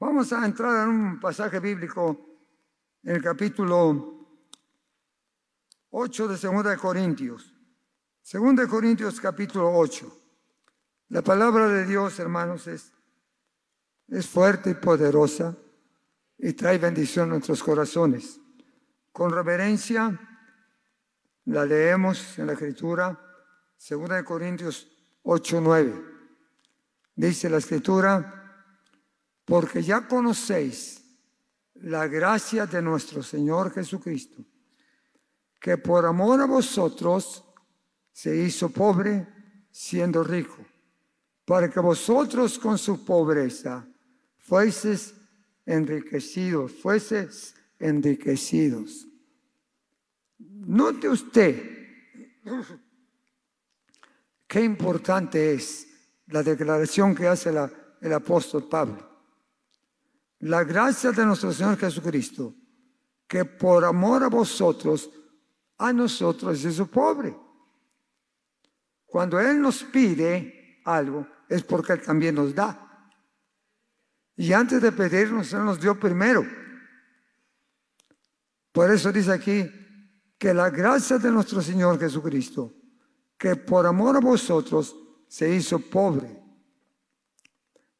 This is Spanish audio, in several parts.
Vamos a entrar en un pasaje bíblico en el capítulo 8 de 2 de Corintios. 2 de Corintios capítulo 8. La palabra de Dios, hermanos, es, es fuerte y poderosa y trae bendición a nuestros corazones. Con reverencia la leemos en la escritura, 2 de Corintios 8, 9. Dice la escritura, porque ya conocéis la gracia de nuestro Señor Jesucristo, que por amor a vosotros se hizo pobre siendo rico, para que vosotros con su pobreza fueseis enriquecidos, fueseis enriquecidos. Note usted qué importante es la declaración que hace el apóstol Pablo. La gracia de nuestro Señor Jesucristo, que por amor a vosotros, a nosotros su pobre. Cuando Él nos pide algo, es porque Él también nos da. Y antes de pedirnos, Él nos dio primero. Por eso dice aquí que la gracia de nuestro Señor Jesucristo, que por amor a vosotros se hizo pobre.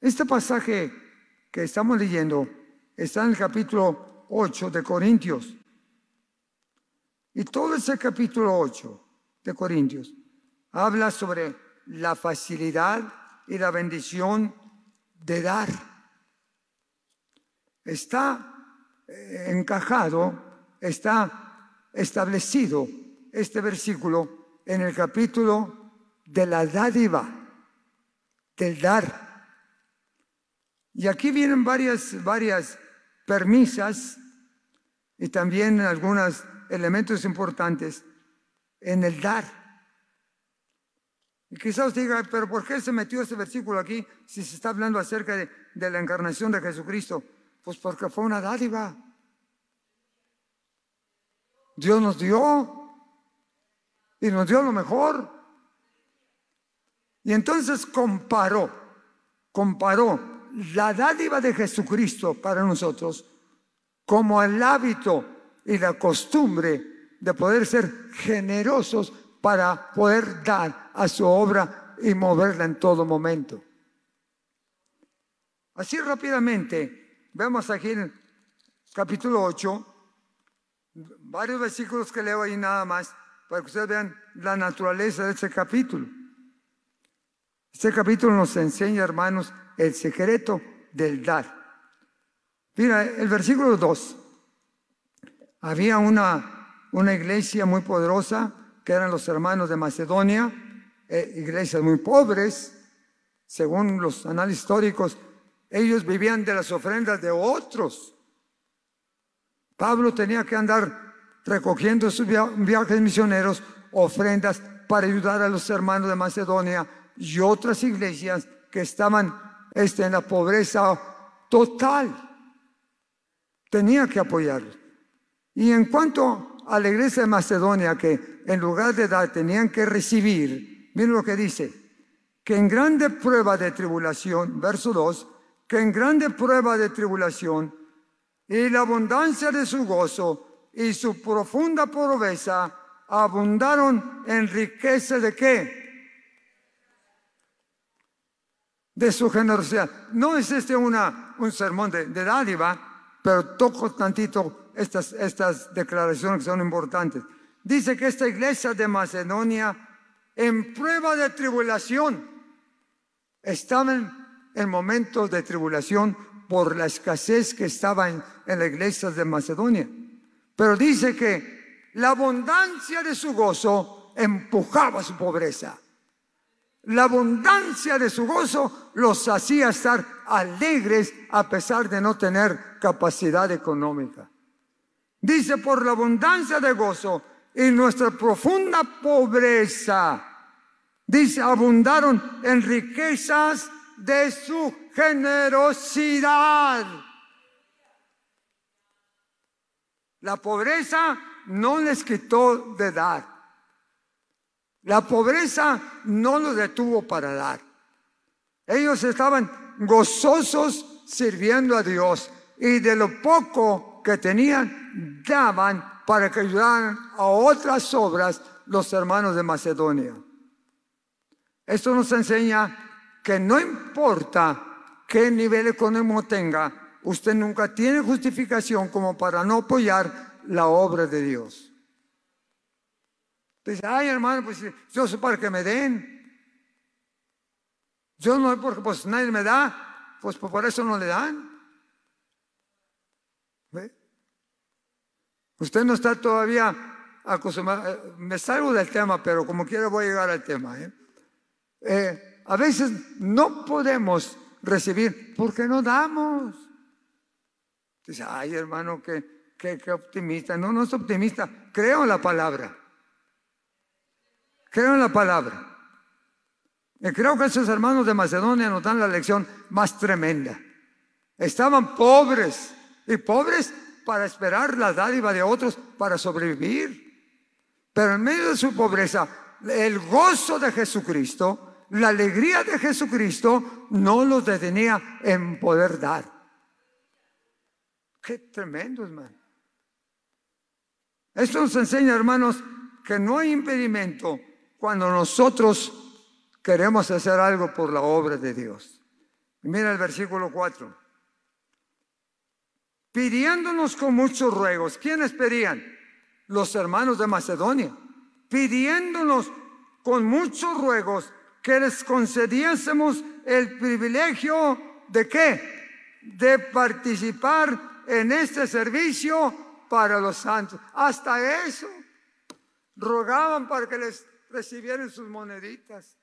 Este pasaje que estamos leyendo está en el capítulo 8 de Corintios. Y todo ese capítulo 8 de Corintios habla sobre la facilidad y la bendición de dar. Está eh, encajado, está establecido este versículo en el capítulo de la dádiva, del dar. Y aquí vienen varias, varias permisas y también algunos elementos importantes en el dar. Y quizás diga, pero ¿por qué se metió ese versículo aquí si se está hablando acerca de, de la encarnación de Jesucristo? Pues porque fue una dádiva. Dios nos dio y nos dio lo mejor. Y entonces comparó, comparó la dádiva de Jesucristo para nosotros como el hábito y la costumbre de poder ser generosos para poder dar a su obra y moverla en todo momento. Así rápidamente, vemos aquí en capítulo 8, varios versículos que leo ahí nada más, para que ustedes vean la naturaleza de este capítulo. Este capítulo nos enseña, hermanos, el secreto del dar. Mira, el versículo 2. Había una, una iglesia muy poderosa, que eran los hermanos de Macedonia, eh, iglesias muy pobres, según los análisis históricos, ellos vivían de las ofrendas de otros. Pablo tenía que andar recogiendo sus viajes misioneros, ofrendas para ayudar a los hermanos de Macedonia y otras iglesias que estaban este, en la pobreza total. Tenía que apoyarlos. Y en cuanto a la iglesia de Macedonia, que en lugar de dar tenían que recibir, miren lo que dice, que en grande prueba de tribulación, verso 2, que en grande prueba de tribulación y la abundancia de su gozo y su profunda pobreza abundaron en riqueza de qué? De su generosidad. No es este una, un sermón de, dádiva, pero toco tantito estas, estas declaraciones que son importantes. Dice que esta iglesia de Macedonia, en prueba de tribulación, estaban en momentos de tribulación por la escasez que estaba en, en la iglesia de Macedonia. Pero dice que la abundancia de su gozo empujaba su pobreza. La abundancia de su gozo los hacía estar alegres a pesar de no tener capacidad económica. Dice, por la abundancia de gozo y nuestra profunda pobreza, dice, abundaron en riquezas de su generosidad. La pobreza no les quitó de dar. La pobreza no los detuvo para dar. Ellos estaban gozosos sirviendo a Dios y de lo poco que tenían daban para que ayudaran a otras obras los hermanos de Macedonia. Esto nos enseña que no importa qué nivel económico tenga, usted nunca tiene justificación como para no apoyar la obra de Dios. Dice, ay hermano, pues yo soy para que me den. Yo no, porque pues nadie me da, pues por eso no le dan. Usted no está todavía acostumbrado. Eh, me salgo del tema, pero como quiera voy a llegar al tema. ¿eh? Eh, a veces no podemos recibir porque no damos. Dice, ay hermano, qué, qué, optimista. No, no es optimista. Creo en la palabra. Creo en la palabra. Y creo que esos hermanos de Macedonia nos dan la lección más tremenda. Estaban pobres y pobres para esperar la dádiva de otros para sobrevivir. Pero en medio de su pobreza, el gozo de Jesucristo, la alegría de Jesucristo no los detenía en poder dar. Qué tremendo, hermano. Esto nos enseña, hermanos, que no hay impedimento cuando nosotros queremos hacer algo por la obra de Dios. mira el versículo 4. Pidiéndonos con muchos ruegos. ¿Quiénes pedían? Los hermanos de Macedonia. Pidiéndonos con muchos ruegos que les concediésemos el privilegio de qué? De participar en este servicio para los santos. Hasta eso rogaban para que les recibieran sus moneditas.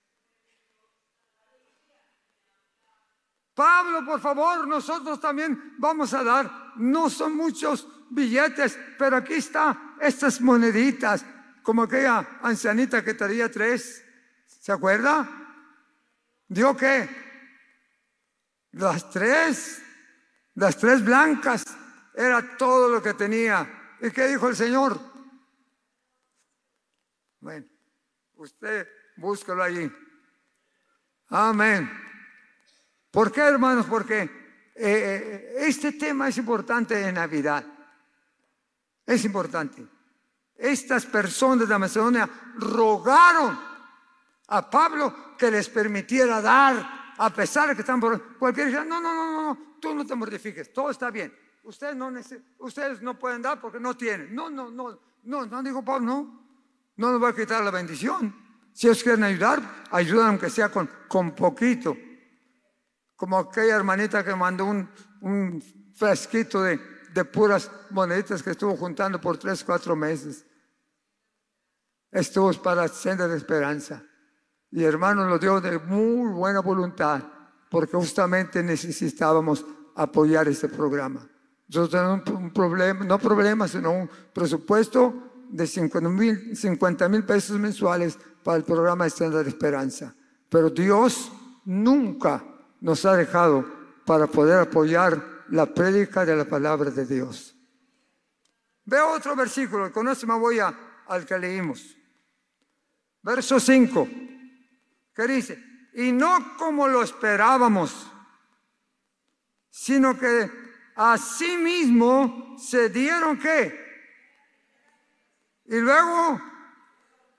Pablo, por favor, nosotros también vamos a dar. No son muchos billetes, pero aquí está estas moneditas, como aquella ancianita que traía tres. ¿Se acuerda? ¿Dio qué? Las tres, las tres blancas, era todo lo que tenía. ¿Y qué dijo el Señor? Bueno, usted búsquelo allí. Amén. ¿Por qué, hermanos? Porque eh, eh, este tema es importante en Navidad. Es importante. Estas personas de Macedonia rogaron a Pablo que les permitiera dar, a pesar de que están por... Cualquiera dice, no, no, no, no, tú no te mortifiques, todo está bien. Ustedes no, ustedes no pueden dar porque no tienen. No, no, no, no, no dijo Pablo, no. No nos va a quitar la bendición. Si ellos quieren ayudar, ayudan aunque sea con, con poquito como aquella hermanita que mandó un, un frasquito de, de puras moneditas que estuvo juntando por tres, cuatro meses. Estuvo para senda de esperanza. Y hermano lo dio de muy buena voluntad, porque justamente necesitábamos apoyar este programa. Nosotros tenemos un, problema, no problema, sino un presupuesto de 50 mil pesos mensuales para el programa de Senda de Esperanza. Pero Dios nunca nos ha dejado para poder apoyar la prédica de la palabra de Dios. Veo otro versículo, con eso me voy al que leímos. Verso 5, que dice, y no como lo esperábamos, sino que a sí mismo se dieron qué. Y luego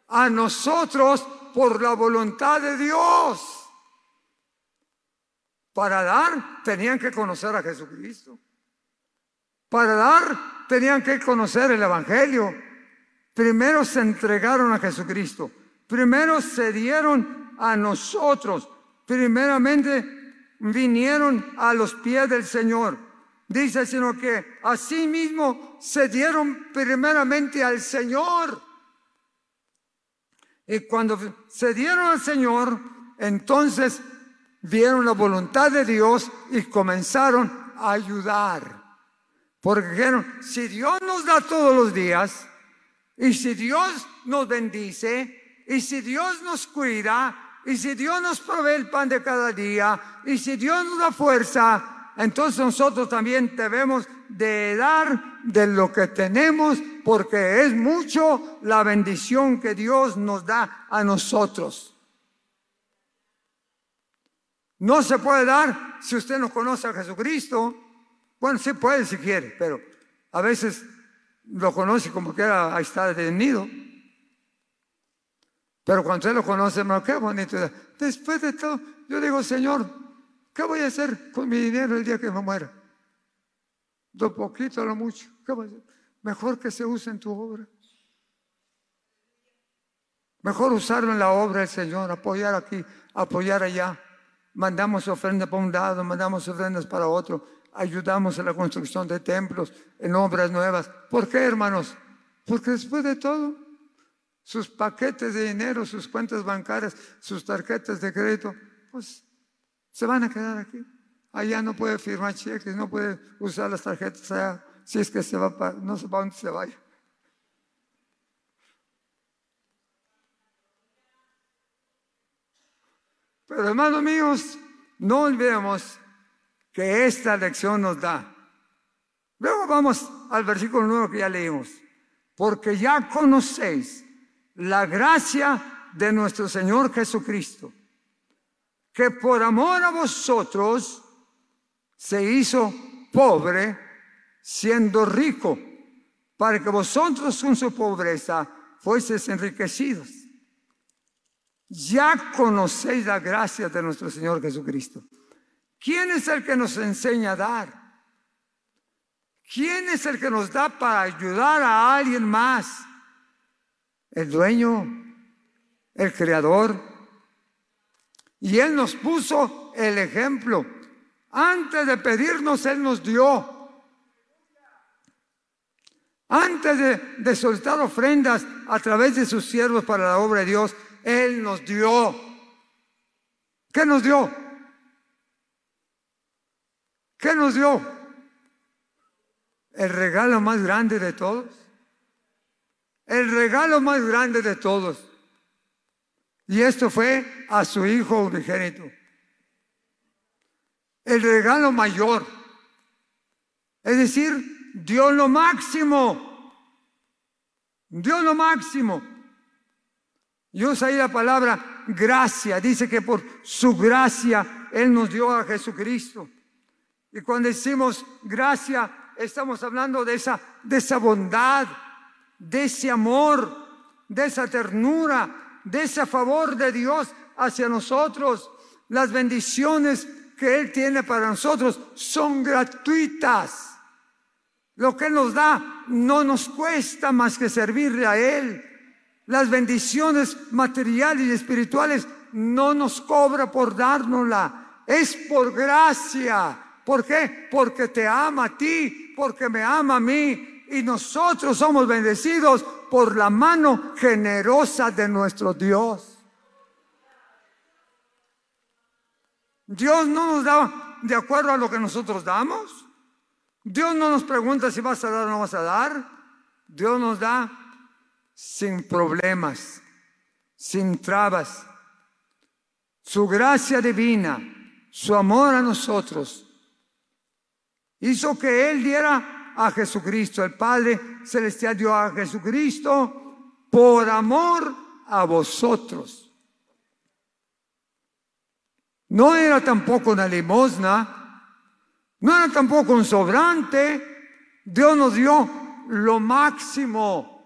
a nosotros por la voluntad de Dios. Para dar tenían que conocer a Jesucristo. Para dar tenían que conocer el Evangelio. Primero se entregaron a Jesucristo. Primero se dieron a nosotros. Primeramente vinieron a los pies del Señor. Dice, sino que así mismo se dieron primeramente al Señor. Y cuando se dieron al Señor, entonces vieron la voluntad de Dios y comenzaron a ayudar. Porque dijeron, si Dios nos da todos los días, y si Dios nos bendice, y si Dios nos cuida, y si Dios nos provee el pan de cada día, y si Dios nos da fuerza, entonces nosotros también debemos de dar de lo que tenemos, porque es mucho la bendición que Dios nos da a nosotros. No se puede dar si usted no conoce a Jesucristo. Bueno, sí puede si quiere, pero a veces lo conoce como que ahí está detenido. Pero cuando usted lo conoce, hermano, qué bonito. Después de todo, yo digo, Señor, ¿qué voy a hacer con mi dinero el día que me muera? Lo poquito, lo mucho. ¿Qué voy a hacer? Mejor que se use en tu obra. Mejor usarlo en la obra del Señor, apoyar aquí, apoyar allá. Mandamos ofrendas para un lado, mandamos ofrendas para otro, ayudamos en la construcción de templos, en obras nuevas. ¿Por qué, hermanos? Porque después de todo, sus paquetes de dinero, sus cuentas bancarias, sus tarjetas de crédito, pues se van a quedar aquí. Allá no puede firmar cheques, no puede usar las tarjetas allá, si es que se va para, no sé para dónde se vaya. Pero hermanos míos, no olvidemos que esta lección nos da. Luego vamos al versículo nuevo que ya leímos. Porque ya conocéis la gracia de nuestro Señor Jesucristo, que por amor a vosotros se hizo pobre siendo rico, para que vosotros con su pobreza fueseis enriquecidos ya conocéis la gracia de nuestro Señor Jesucristo. ¿Quién es el que nos enseña a dar? ¿Quién es el que nos da para ayudar a alguien más? El dueño, el creador. Y Él nos puso el ejemplo. Antes de pedirnos, Él nos dio. Antes de, soltar ofrendas a través de sus siervos para la obra de Dios, él nos dio. ¿Qué nos dio? ¿Qué nos dio? El regalo más grande de todos. El regalo más grande de todos. Y esto fue a su hijo unigénito. El regalo mayor. Es decir, dio lo máximo. Dio lo máximo. Y usa ahí la palabra gracia. Dice que por su gracia Él nos dio a Jesucristo. Y cuando decimos gracia, estamos hablando de esa, de esa bondad, de ese amor, de esa ternura, de ese favor de Dios hacia nosotros. Las bendiciones que Él tiene para nosotros son gratuitas. Lo que Él nos da no nos cuesta más que servirle a Él. Las bendiciones materiales y espirituales no nos cobra por dárnosla, es por gracia. ¿Por qué? Porque te ama a ti, porque me ama a mí. Y nosotros somos bendecidos por la mano generosa de nuestro Dios. Dios no nos da de acuerdo a lo que nosotros damos. Dios no nos pregunta si vas a dar o no vas a dar. Dios nos da sin problemas, sin trabas. Su gracia divina, su amor a nosotros, hizo que Él diera a Jesucristo. El Padre Celestial dio a Jesucristo por amor a vosotros. No era tampoco una limosna, no era tampoco un sobrante. Dios nos dio lo máximo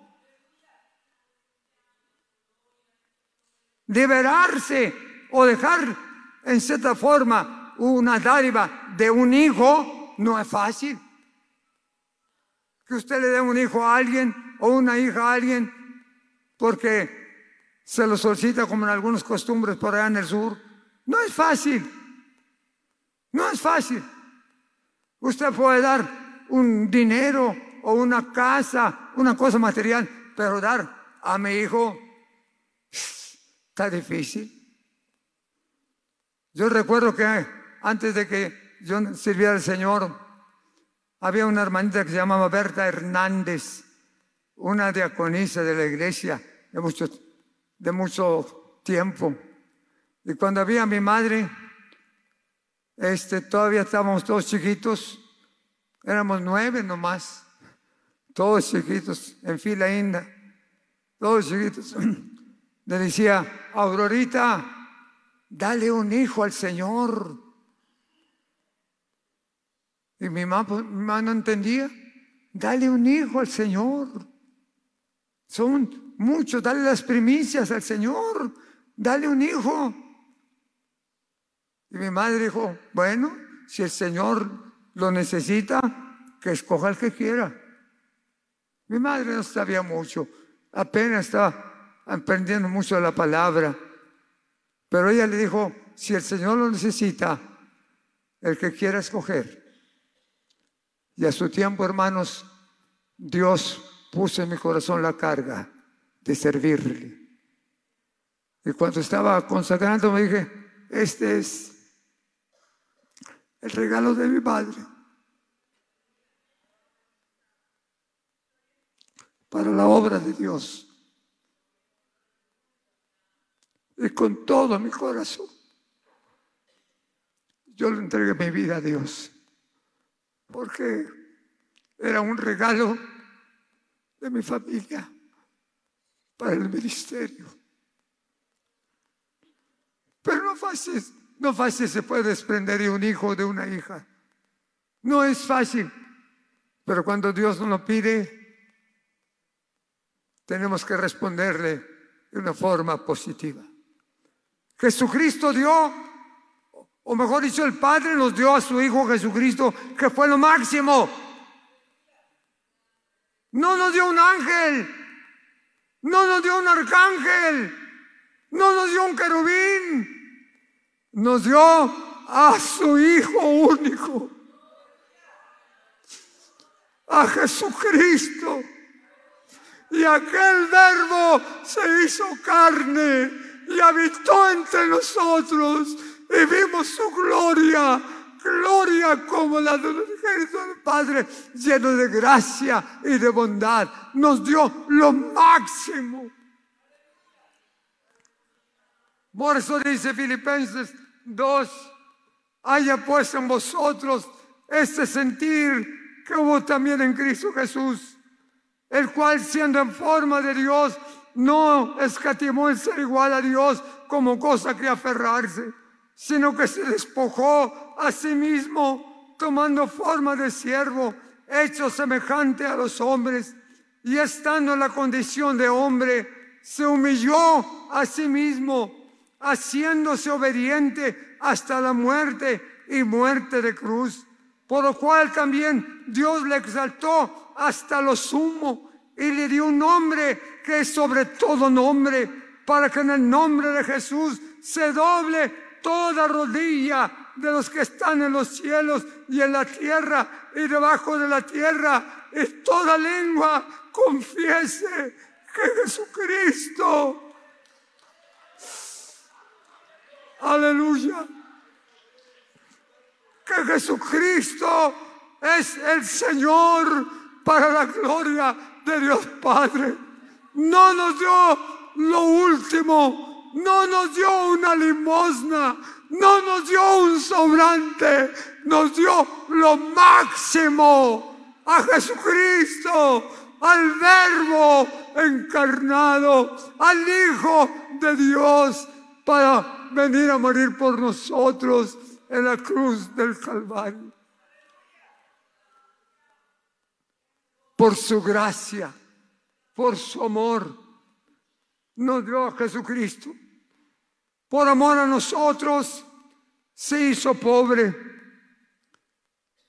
liberarse o dejar en cierta forma una dádiva de un hijo no es fácil. Que usted le dé un hijo a alguien o una hija a alguien porque se lo solicita como en algunas costumbres por allá en el sur. No es fácil. No es fácil. Usted puede dar un dinero o una casa, una cosa material, pero dar a mi hijo Está difícil. Yo recuerdo que antes de que yo sirviera al Señor, había una hermanita que se llamaba Berta Hernández, una diaconisa de la iglesia de mucho, de mucho tiempo. Y cuando había a mi madre, este, todavía estábamos todos chiquitos, éramos nueve nomás, todos chiquitos, en fila inda, todos chiquitos. le decía, Aurorita, dale un hijo al Señor. Y mi mamá, pues, no entendía, dale un hijo al Señor. Son muchos, dale las primicias al Señor, dale un hijo. Y mi madre dijo, bueno, si el Señor lo necesita, que escoja el que quiera. Mi madre no sabía mucho, apenas estaba aprendiendo mucho de la palabra. Pero ella le dijo, si el Señor lo necesita, el que quiera escoger. Y a su tiempo, hermanos, Dios puso en mi corazón la carga de servirle. Y cuando estaba consagrando me dije, este es el regalo de mi madre para la obra de Dios. Y con todo mi corazón, yo le entregué mi vida a Dios, porque era un regalo de mi familia para el ministerio. Pero no fácil, no fácil se puede desprender de un hijo o de una hija. No es fácil. Pero cuando Dios nos lo pide, tenemos que responderle de una forma positiva. Jesucristo dio, o mejor dicho, el Padre nos dio a su Hijo Jesucristo, que fue lo máximo. No nos dio un ángel, no nos dio un arcángel, no nos dio un querubín, nos dio a su Hijo único, a Jesucristo. Y aquel verbo se hizo carne y habitó entre nosotros y vimos su gloria, gloria como la del del Padre, lleno de gracia y de bondad. Nos dio lo máximo. Por eso dice Filipenses 2, haya pues en vosotros este sentir que hubo también en Cristo Jesús, el cual siendo en forma de Dios, no escatimó el ser igual a Dios como cosa que aferrarse, sino que se despojó a sí mismo, tomando forma de siervo, hecho semejante a los hombres, y estando en la condición de hombre, se humilló a sí mismo, haciéndose obediente hasta la muerte y muerte de cruz, por lo cual también Dios le exaltó hasta lo sumo y le dio un nombre que es sobre todo nombre, para que en el nombre de Jesús se doble toda rodilla de los que están en los cielos y en la tierra y debajo de la tierra, y toda lengua confiese que Jesucristo, aleluya, que Jesucristo es el Señor para la gloria de Dios Padre. No nos dio lo último, no nos dio una limosna, no nos dio un sobrante, nos dio lo máximo a Jesucristo, al Verbo encarnado, al Hijo de Dios, para venir a morir por nosotros en la cruz del Calvario. Por su gracia por su amor, nos dio a Jesucristo. Por amor a nosotros, se hizo pobre.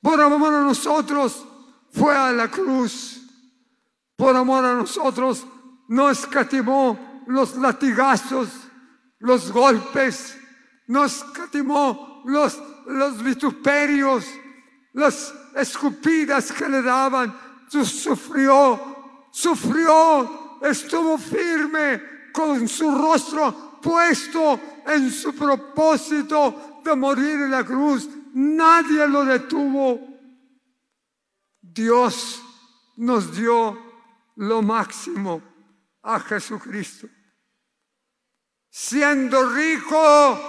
Por amor a nosotros, fue a la cruz. Por amor a nosotros, no escatimó los latigazos, los golpes, no escatimó los, los vituperios, las escupidas que le daban. Sufrió sufrió, estuvo firme con su rostro puesto en su propósito de morir en la cruz. Nadie lo detuvo. Dios nos dio lo máximo a Jesucristo. Siendo rico,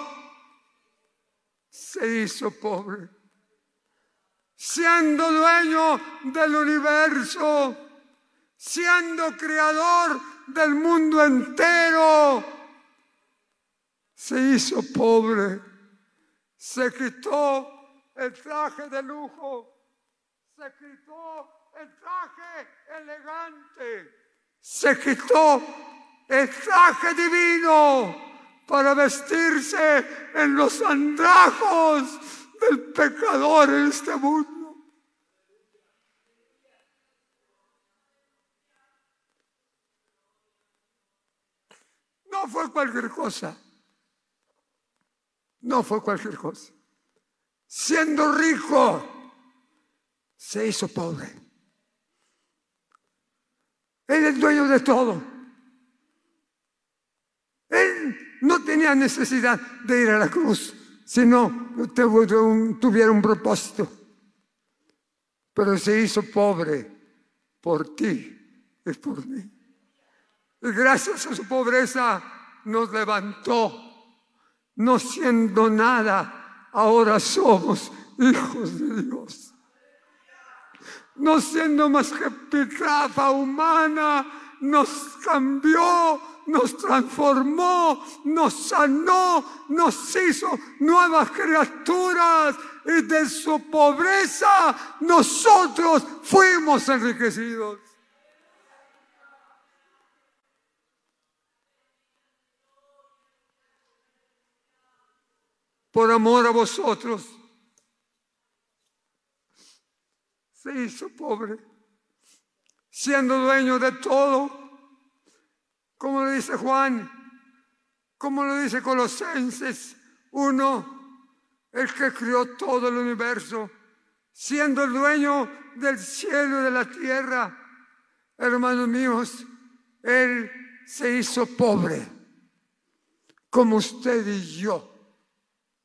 se hizo pobre. Siendo dueño del universo, siendo creador del mundo entero, se hizo pobre, se quitó el traje de lujo, se quitó el traje elegante, se quitó el traje divino para vestirse en los andrajos del pecador en este mundo. No fue cualquier cosa. No fue cualquier cosa. Siendo rico, se hizo pobre. Él es dueño de todo. Él no tenía necesidad de ir a la cruz, sino tuviera un propósito. Pero se hizo pobre por ti y por mí. Gracias a su pobreza nos levantó. No siendo nada, ahora somos hijos de Dios. No siendo más que pitrafa humana, nos cambió, nos transformó, nos sanó, nos hizo nuevas criaturas y de su pobreza nosotros fuimos enriquecidos. Por amor a vosotros, se hizo pobre, siendo dueño de todo, como le dice Juan, como lo dice Colosenses 1, el que creó todo el universo, siendo el dueño del cielo y de la tierra, hermanos míos, Él se hizo pobre, como usted y yo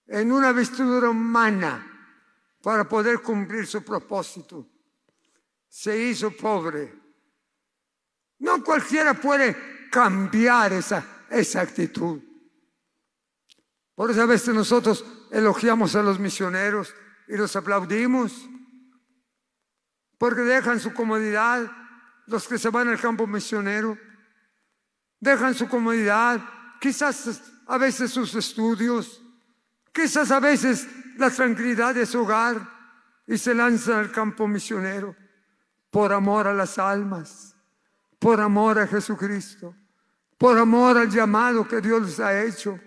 en una vestidura humana para poder cumplir su propósito. Se hizo pobre. No cualquiera puede cambiar esa, esa actitud. Por eso a veces nosotros elogiamos a los misioneros y los aplaudimos. Porque dejan su comodidad, los que se van al campo misionero, dejan su comodidad, quizás a veces sus estudios, Quizás a veces la tranquilidad de su hogar y se lanzan al campo misionero por amor a las almas, por amor a Jesucristo, por amor al llamado que Dios les ha hecho.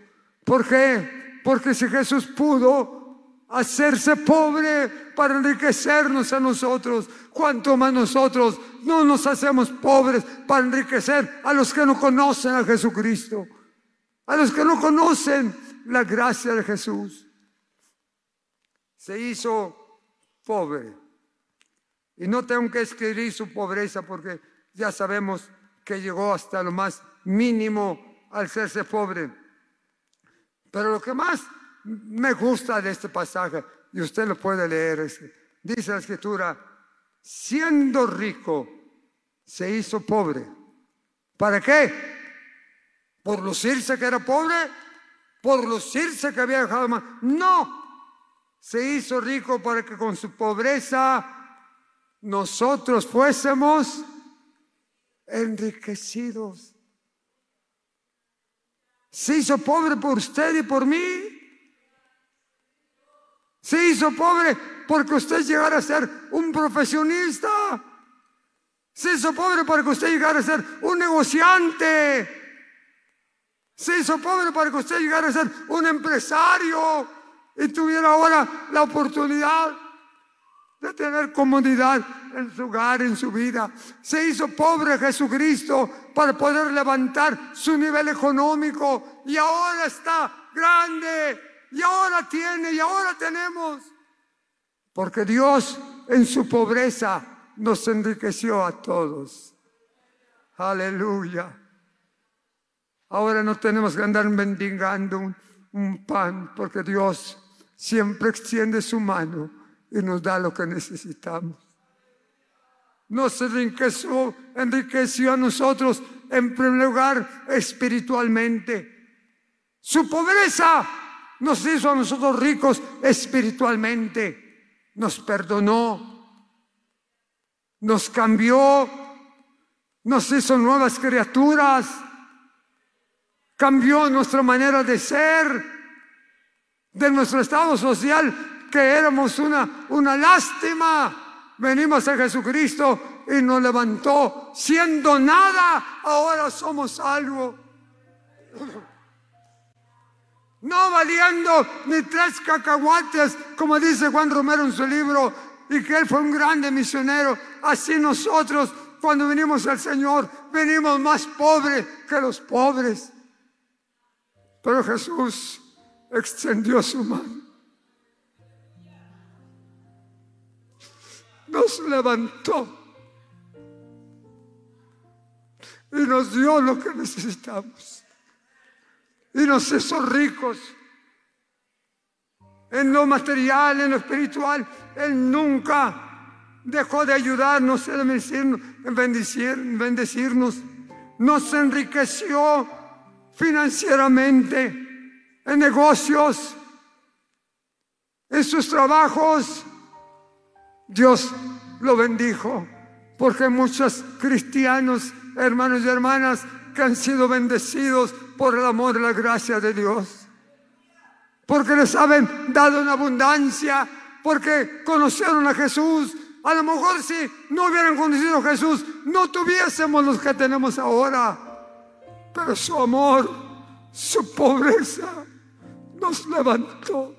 ¿Por qué? Porque si Jesús pudo hacerse pobre para enriquecernos a nosotros, cuanto más nosotros no nos hacemos pobres para enriquecer a los que no conocen a Jesucristo, a los que no conocen la gracia de Jesús. Se hizo pobre. Y no tengo que escribir su pobreza porque ya sabemos que llegó hasta lo más mínimo al serse pobre. Pero lo que más me gusta de este pasaje, y usted lo puede leer, dice la escritura, siendo rico, se hizo pobre. ¿Para qué? ¿Por lucirse que era pobre? Por lucirse que había dejado más. No, se hizo rico para que con su pobreza nosotros fuésemos enriquecidos. Se hizo pobre por usted y por mí. Se hizo pobre porque usted llegara a ser un profesionista. Se hizo pobre para que usted llegara a ser un negociante. Se hizo pobre para que usted llegara a ser un empresario y tuviera ahora la oportunidad de tener comodidad en su hogar, en su vida. Se hizo pobre Jesucristo para poder levantar su nivel económico y ahora está grande y ahora tiene y ahora tenemos. Porque Dios en su pobreza nos enriqueció a todos. Aleluya. Ahora no tenemos que andar mendigando un, pan porque Dios siempre extiende su mano y nos da lo que necesitamos. Nos enriqueció, enriqueció a nosotros en primer lugar espiritualmente. Su pobreza nos hizo a nosotros ricos espiritualmente. Nos perdonó, nos cambió, nos hizo nuevas criaturas cambió nuestra manera de ser, de nuestro estado social, que éramos una, una lástima. Venimos a Jesucristo y nos levantó. Siendo nada, ahora somos algo. No valiendo ni tres cacahuates, como dice Juan Romero en su libro, y que él fue un grande misionero. Así nosotros, cuando venimos al Señor, venimos más pobres que los pobres. Pero Jesús extendió su mano. Nos levantó y nos dio lo que necesitamos. Y nos hizo ricos en lo material, en lo espiritual. Él nunca dejó de ayudarnos, en bendecirnos. Nos enriqueció financieramente, en negocios, en sus trabajos. Dios lo bendijo, porque muchos cristianos, hermanos y hermanas, que han sido bendecidos por el amor y la gracia de Dios. Porque les han dado en abundancia, porque conocieron a Jesús. A lo mejor si no hubieran conocido a Jesús, no tuviésemos los que tenemos ahora. Pero su amor, su pobreza nos levantó.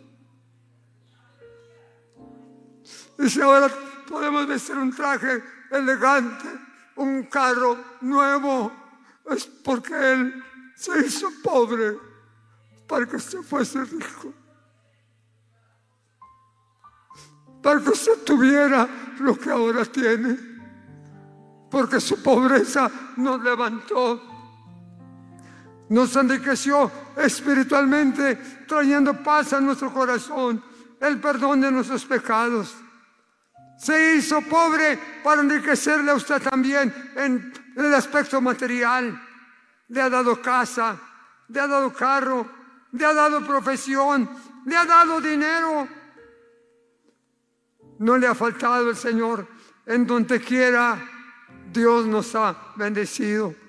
Y si ahora podemos vestir un traje elegante, un carro nuevo, es porque Él se hizo pobre para que usted fuese rico. Para que usted tuviera lo que ahora tiene. Porque su pobreza nos levantó nos enriqueció espiritualmente, trayendo paz a nuestro corazón, el perdón de nuestros pecados. Se hizo pobre para enriquecerle a usted también en el aspecto material. Le ha dado casa, le ha dado carro, le ha dado profesión, le ha dado dinero. No le ha faltado el Señor. En donde quiera, Dios nos ha bendecido.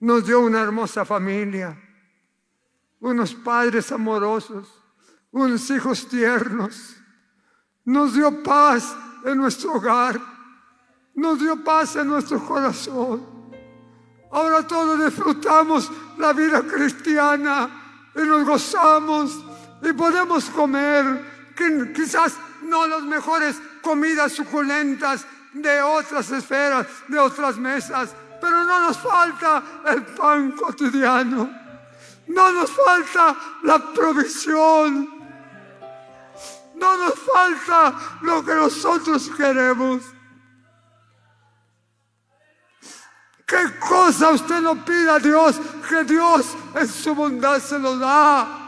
Nos dio una hermosa familia, unos padres amorosos, unos hijos tiernos. Nos dio paz en nuestro hogar, nos dio paz en nuestro corazón. Ahora todos disfrutamos la vida cristiana y nos gozamos y podemos comer quizás no las mejores comidas suculentas de otras esferas, de otras mesas, pero no nos falta el pan cotidiano. No nos falta la provisión. No nos falta lo que nosotros queremos. ¿Qué cosa usted no pide a Dios? Que Dios en su bondad se lo da.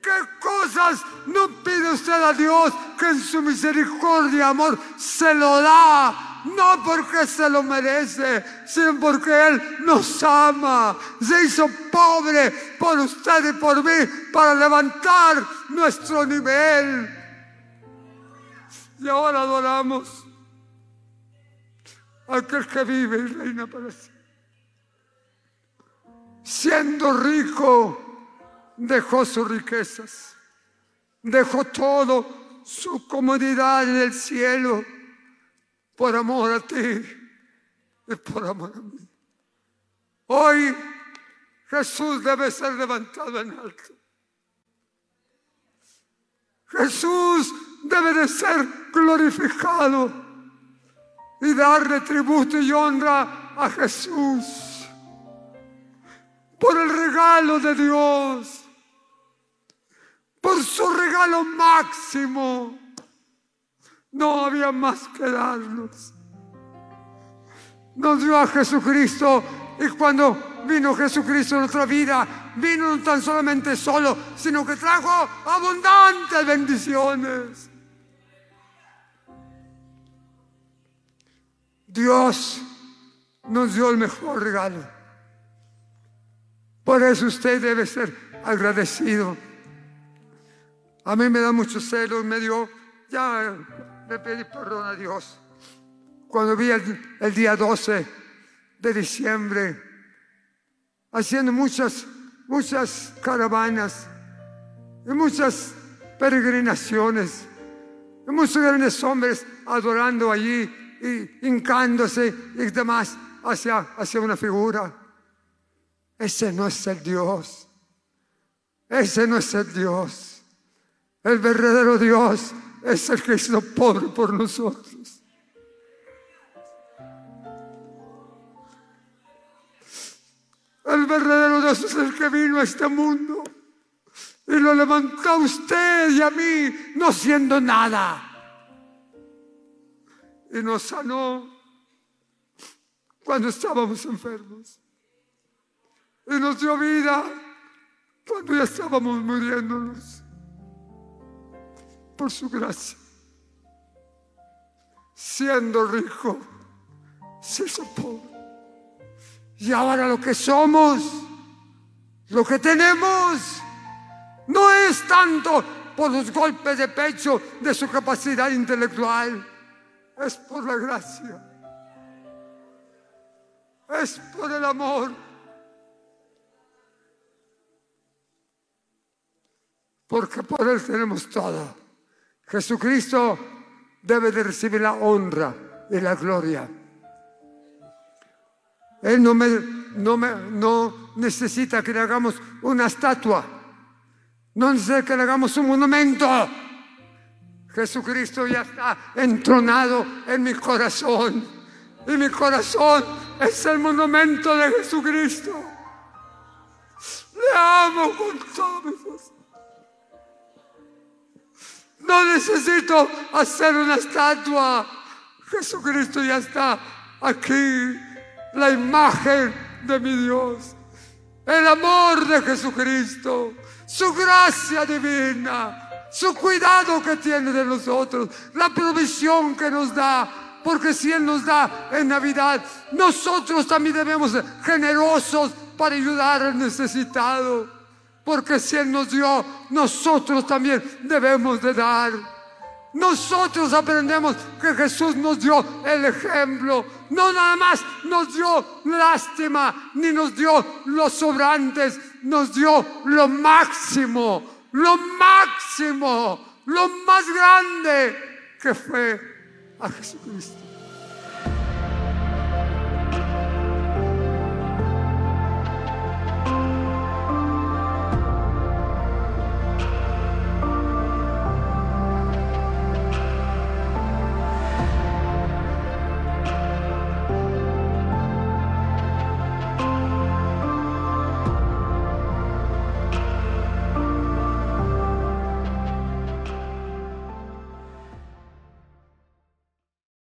¿Qué cosas no pide usted a Dios que en su misericordia y amor se lo da? No porque se lo merece, sino porque Él nos ama. Se hizo pobre por usted y por mí para levantar nuestro nivel. Y ahora adoramos a aquel que vive y reina para siempre. Siendo rico, dejó sus riquezas, dejó todo, su comodidad en el cielo por amor a ti y por amor a mí. Hoy Jesús debe ser levantado en alto. Jesús debe de ser glorificado y darle tributo y honra a Jesús por el regalo de Dios, por su regalo máximo no había más que darnos. Nos dio a Jesucristo y cuando vino Jesucristo en nuestra vida, vino no tan solamente solo, sino que trajo abundantes bendiciones. Dios nos dio el mejor regalo. Por eso usted debe ser agradecido. A mí me da mucho celo, me dio ya le pedí perdón a Dios. Cuando vi el, día 12 de diciembre haciendo muchas, muchas caravanas y muchas peregrinaciones. Y muchos grandes hombres adorando allí y hincándose y demás hacia, hacia una figura. Ese no es el Dios. Ese no es el Dios. El verdadero Dios es el que hizo pobre por nosotros. El verdadero Dios es el que vino a este mundo y lo levantó a usted y a mí, no siendo nada. Y nos sanó cuando estábamos enfermos. Y nos dio vida cuando ya estábamos muriéndonos. Por su gracia. Siendo rico, se hizo pobre. Y ahora lo que somos, lo que tenemos, no es tanto por los golpes de pecho de su capacidad intelectual, es por la gracia, es por el amor. Porque por Él tenemos todo. Jesucristo debe de recibir la honra y la gloria. Él no, necesita que le hagamos una estatua no necesita que le hagamos un monumento. Jesucristo ya está entronado en mi corazón. Y mi corazón es el monumento de Jesucristo. Le amo con todo mi. No necesito hacer una estatua. Jesucristo ya está aquí. La imagen de mi Dios. El amor de Jesucristo su gracia divina, su cuidado que tiene de nosotros, la provisión que nos da. Porque si Él nos da en Navidad, nosotros también debemos ser generosos para ayudar al necesitado. Porque si Él nos dio, nosotros también debemos de dar. Nosotros aprendemos que Jesús nos dio el ejemplo. No nada más nos dio lástima, ni nos dio los sobrantes, nos dio lo máximo, lo máximo, lo más grande que fue a Jesucristo.